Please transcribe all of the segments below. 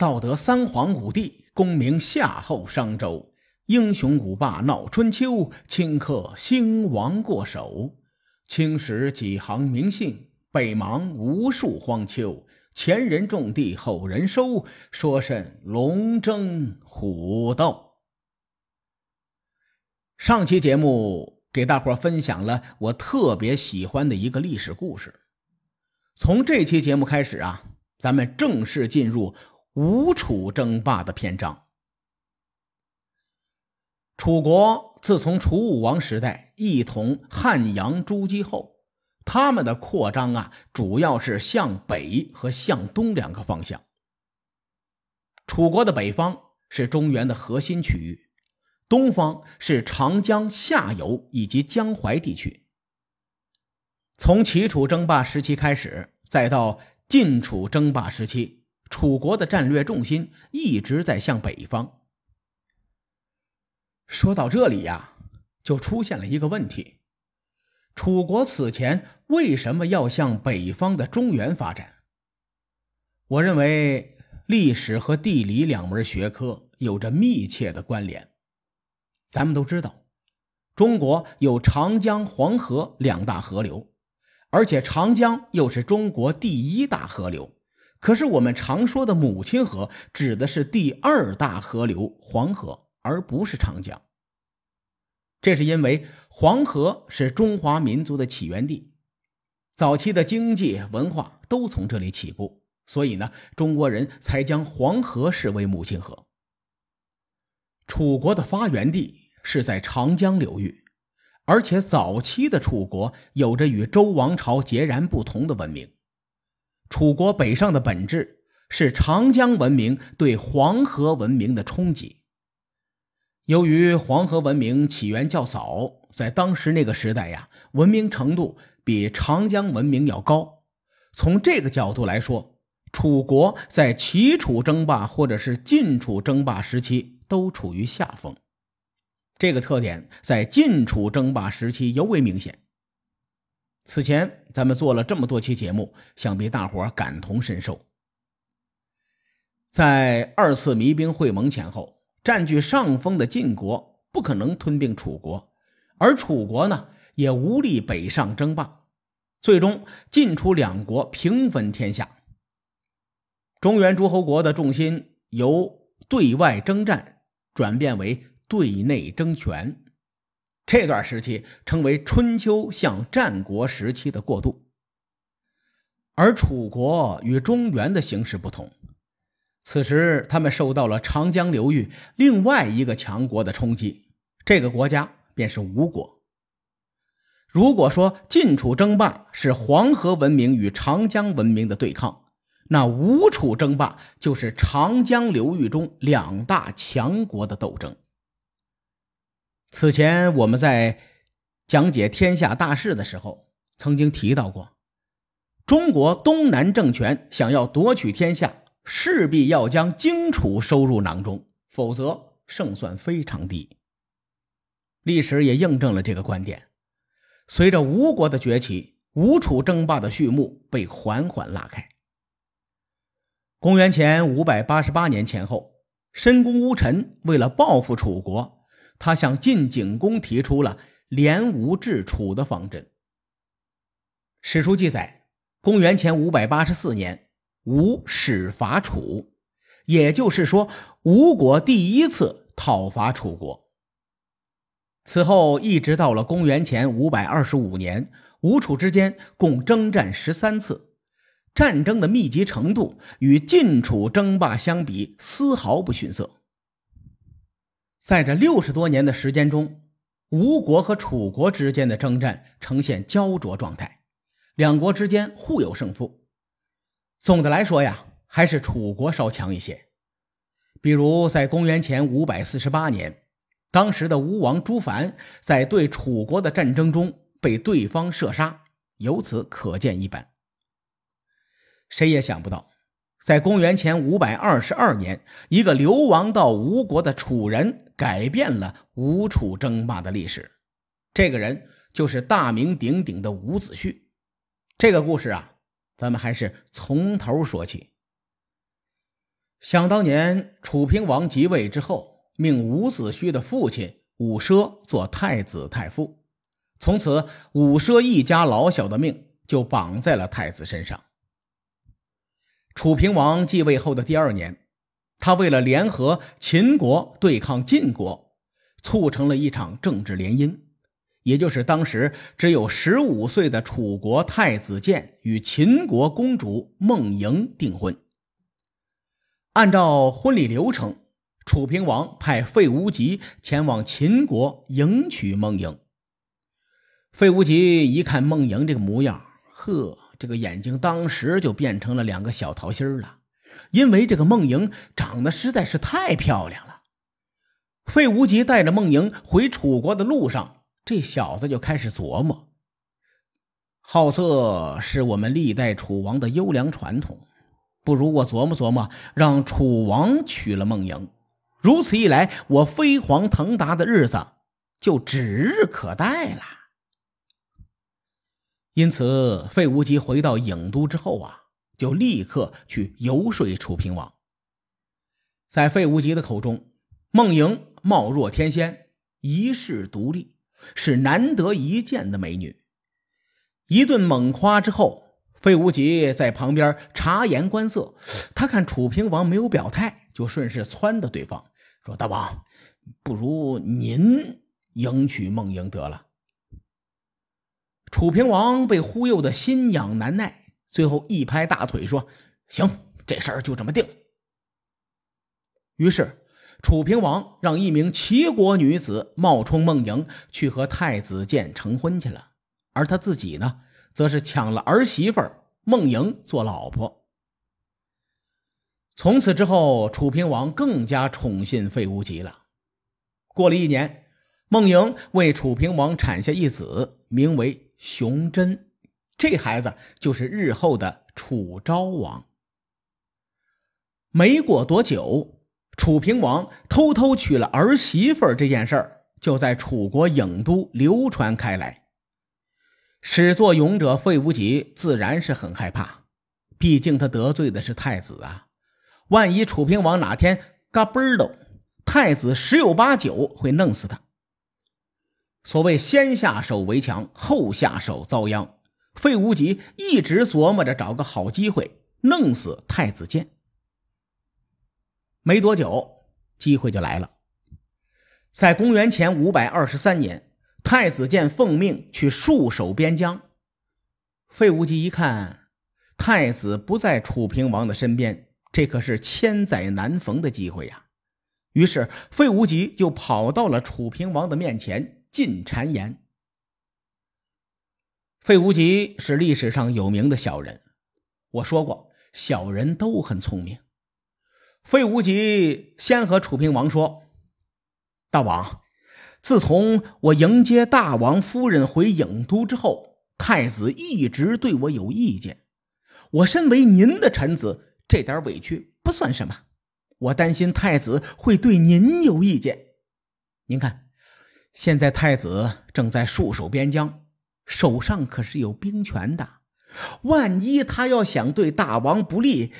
道德三皇五帝，功名夏后商周，英雄五霸闹春秋，顷刻兴亡过手。青史几行名姓，北邙无数荒丘。前人种地，后人收，说甚龙争虎斗？上期节目给大伙分享了我特别喜欢的一个历史故事。从这期节目开始啊，咱们正式进入。吴楚争霸的篇章。楚国自从楚武王时代一统汉阳诸姬后，他们的扩张啊，主要是向北和向东两个方向。楚国的北方是中原的核心区域，东方是长江下游以及江淮地区。从齐楚争霸时期开始，再到晋楚争霸时期。楚国的战略重心一直在向北方。说到这里呀，就出现了一个问题：楚国此前为什么要向北方的中原发展？我认为历史和地理两门学科有着密切的关联。咱们都知道，中国有长江、黄河两大河流，而且长江又是中国第一大河流。可是我们常说的母亲河指的是第二大河流黄河，而不是长江。这是因为黄河是中华民族的起源地，早期的经济文化都从这里起步，所以呢，中国人才将黄河视为母亲河。楚国的发源地是在长江流域，而且早期的楚国有着与周王朝截然不同的文明。楚国北上的本质是长江文明对黄河文明的冲击。由于黄河文明起源较早，在当时那个时代呀，文明程度比长江文明要高。从这个角度来说，楚国在齐楚争霸或者是晋楚争霸时期都处于下风。这个特点在晋楚争霸时期尤为明显。此前咱们做了这么多期节目，想必大伙感同身受。在二次弭兵会盟前后，占据上风的晋国不可能吞并楚国，而楚国呢也无力北上争霸，最终晋楚两国平分天下。中原诸侯国的重心由对外征战转变为对内争权。这段时期称为春秋向战国时期的过渡，而楚国与中原的形势不同，此时他们受到了长江流域另外一个强国的冲击，这个国家便是吴国。如果说晋楚争霸是黄河文明与长江文明的对抗，那吴楚争霸就是长江流域中两大强国的斗争。此前我们在讲解天下大势的时候，曾经提到过，中国东南政权想要夺取天下，势必要将荆楚收入囊中，否则胜算非常低。历史也印证了这个观点。随着吴国的崛起，吴楚争霸的序幕被缓缓拉开。公元前五百八十八年前后，申公乌臣为了报复楚国。他向晋景公提出了联吴制楚的方针。史书记载，公元前五百八十四年，吴始伐楚，也就是说，吴国第一次讨伐楚国。此后一直到了公元前五百二十五年，吴楚之间共征战十三次，战争的密集程度与晋楚争霸相比，丝毫不逊色。在这六十多年的时间中，吴国和楚国之间的征战呈现焦灼状态，两国之间互有胜负。总的来说呀，还是楚国稍强一些。比如在公元前五百四十八年，当时的吴王朱凡在对楚国的战争中被对方射杀，由此可见一斑。谁也想不到。在公元前五百二十二年，一个流亡到吴国的楚人改变了吴楚争霸的历史。这个人就是大名鼎鼎的伍子胥。这个故事啊，咱们还是从头说起。想当年，楚平王即位之后，命伍子胥的父亲伍奢做太子太傅，从此伍奢一家老小的命就绑在了太子身上。楚平王继位后的第二年，他为了联合秦国对抗晋国，促成了一场政治联姻，也就是当时只有十五岁的楚国太子建与秦国公主孟莹订婚。按照婚礼流程，楚平王派费无极前往秦国迎娶孟莹。费无极一看孟莹这个模样，呵，这个眼睛当时就变成了两个小桃心了，因为这个孟莹长得实在是太漂亮了。费无极带着孟莹回楚国的路上，这小子就开始琢磨：好色是我们历代楚王的优良传统。不如我琢磨琢磨，让楚王娶了孟莹，如此一来，我飞黄腾达的日子就指日可待了。因此，费无极回到郢都之后啊，就立刻去游说楚平王。在费无极的口中，孟莹貌若天仙，一世独立，是难得一见的美女。一顿猛夸之后。费无极在旁边察言观色，他看楚平王没有表态，就顺势撺掇对方说：“大王，不如您迎娶孟莹得了。”楚平王被忽悠的心痒难耐，最后一拍大腿说：“行，这事儿就这么定。”于是，楚平王让一名齐国女子冒充孟莹去和太子建成婚去了，而他自己呢？则是抢了儿媳妇孟莹做老婆。从此之后，楚平王更加宠信费无极了。过了一年，孟莹为楚平王产下一子，名为熊真。这孩子就是日后的楚昭王。没过多久，楚平王偷偷娶了儿媳妇这件事儿，就在楚国郢都流传开来。始作俑者费无极自然是很害怕，毕竟他得罪的是太子啊！万一楚平王哪天嘎嘣的，太子十有八九会弄死他。所谓先下手为强，后下手遭殃。费无极一直琢磨着找个好机会弄死太子建。没多久，机会就来了，在公元前五百二十三年。太子建奉命去戍守边疆，费无极一看，太子不在楚平王的身边，这可是千载难逢的机会呀。于是，费无极就跑到了楚平王的面前进谗言。费无极是历史上有名的小人，我说过，小人都很聪明。费无极先和楚平王说：“大王。”自从我迎接大王夫人回郢都之后，太子一直对我有意见。我身为您的臣子，这点委屈不算什么。我担心太子会对您有意见。您看，现在太子正在戍守边疆，手上可是有兵权的。万一他要想对大王不利，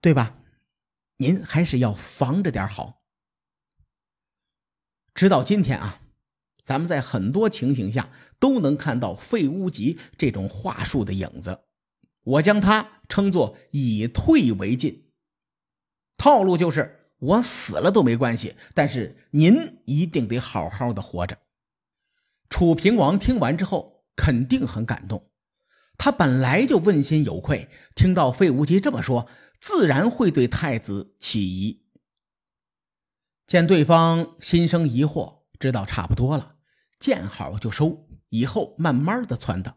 对吧？您还是要防着点好。直到今天啊，咱们在很多情形下都能看到费无极这种话术的影子。我将它称作以退为进。套路就是我死了都没关系，但是您一定得好好的活着。楚平王听完之后肯定很感动，他本来就问心有愧，听到费无极这么说，自然会对太子起疑。见对方心生疑惑，知道差不多了，见好就收，以后慢慢的撺掇。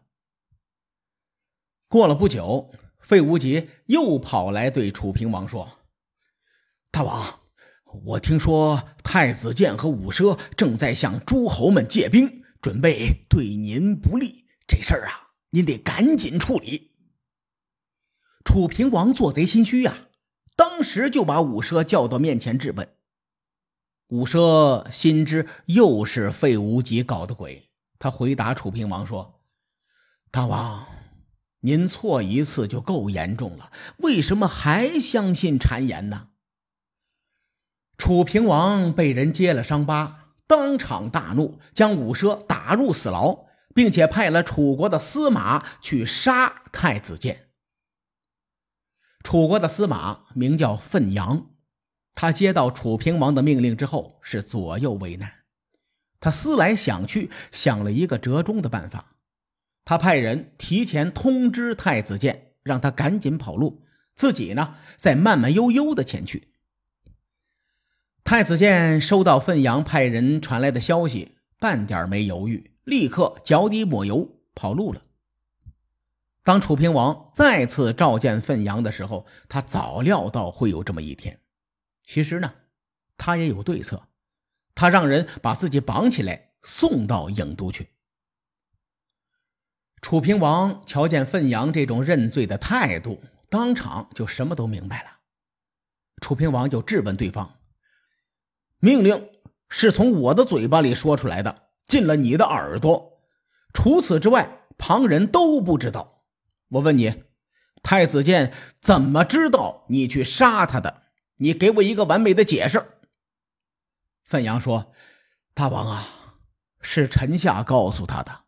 过了不久，费无极又跑来对楚平王说：“大王，我听说太子建和伍奢正在向诸侯们借兵，准备对您不利。这事儿啊，您得赶紧处理。”楚平王做贼心虚呀，当时就把伍奢叫到面前质问。伍奢心知又是费无极搞的鬼，他回答楚平王说：“大王，您错一次就够严重了，为什么还相信谗言呢？楚平王被人揭了伤疤，当场大怒，将伍奢打入死牢，并且派了楚国的司马去杀太子建。楚国的司马名叫奋阳，他接到楚平王的命令之后是左右为难，他思来想去，想了一个折中的办法。他派人提前通知太子建，让他赶紧跑路，自己呢再慢慢悠悠的前去。太子建收到奋阳派人传来的消息，半点没犹豫，立刻脚底抹油跑路了。当楚平王再次召见奋阳的时候，他早料到会有这么一天。其实呢，他也有对策，他让人把自己绑起来送到郢都去。楚平王瞧见奋阳这种认罪的态度，当场就什么都明白了。楚平王就质问对方：“命令是从我的嘴巴里说出来的，进了你的耳朵，除此之外，旁人都不知道。我问你，太子建怎么知道你去杀他的？你给我一个完美的解释。”范阳说：“大王啊，是臣下告诉他的。”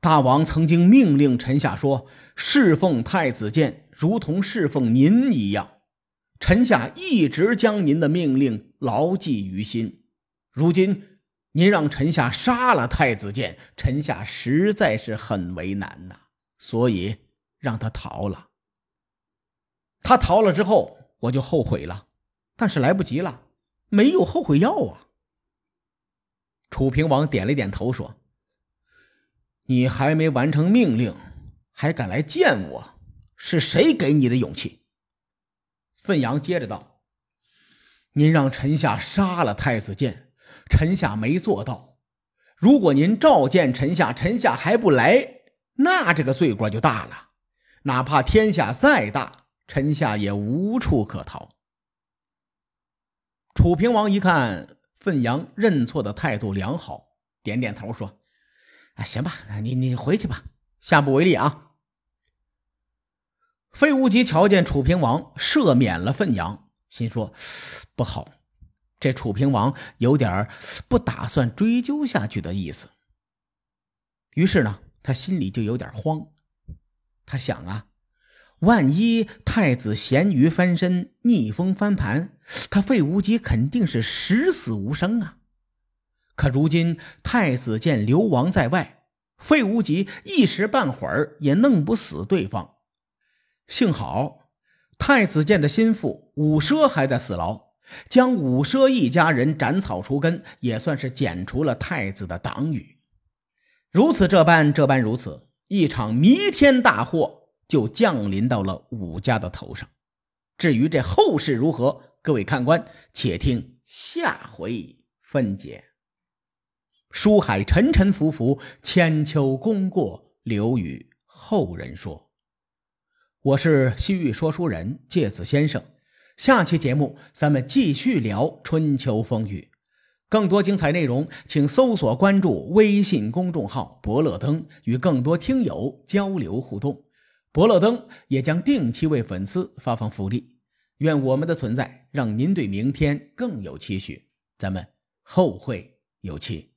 大王曾经命令臣下说：“侍奉太子建如同侍奉您一样。”臣下一直将您的命令牢记于心。如今您让臣下杀了太子建，臣下实在是很为难呐，所以让他逃了。他逃了之后，我就后悔了，但是来不及了，没有后悔药啊。楚平王点了点头说。你还没完成命令，还敢来见我？是谁给你的勇气？奋阳接着道：“您让臣下杀了太子建，臣下没做到。如果您召见臣下，臣下还不来，那这个罪过就大了。哪怕天下再大，臣下也无处可逃。”楚平王一看奋阳认错的态度良好，点点头说。啊，行吧，你你回去吧，下不为例啊。费无极瞧见楚平王赦免了奋阳，心说不好，这楚平王有点不打算追究下去的意思。于是呢，他心里就有点慌。他想啊，万一太子咸鱼翻身，逆风翻盘，他费无极肯定是十死无生啊。可如今太子见流亡在外，费无极一时半会儿也弄不死对方。幸好太子建的心腹伍奢还在死牢，将伍奢一家人斩草除根，也算是剪除了太子的党羽。如此这般，这般如此，一场弥天大祸就降临到了伍家的头上。至于这后事如何，各位看官且听下回分解。书海沉沉浮浮，千秋功过留与后人说。我是西域说书人介子先生，下期节目咱们继续聊春秋风雨。更多精彩内容，请搜索关注微信公众号“伯乐灯”，与更多听友交流互动。伯乐灯也将定期为粉丝发放福利。愿我们的存在让您对明天更有期许。咱们后会有期。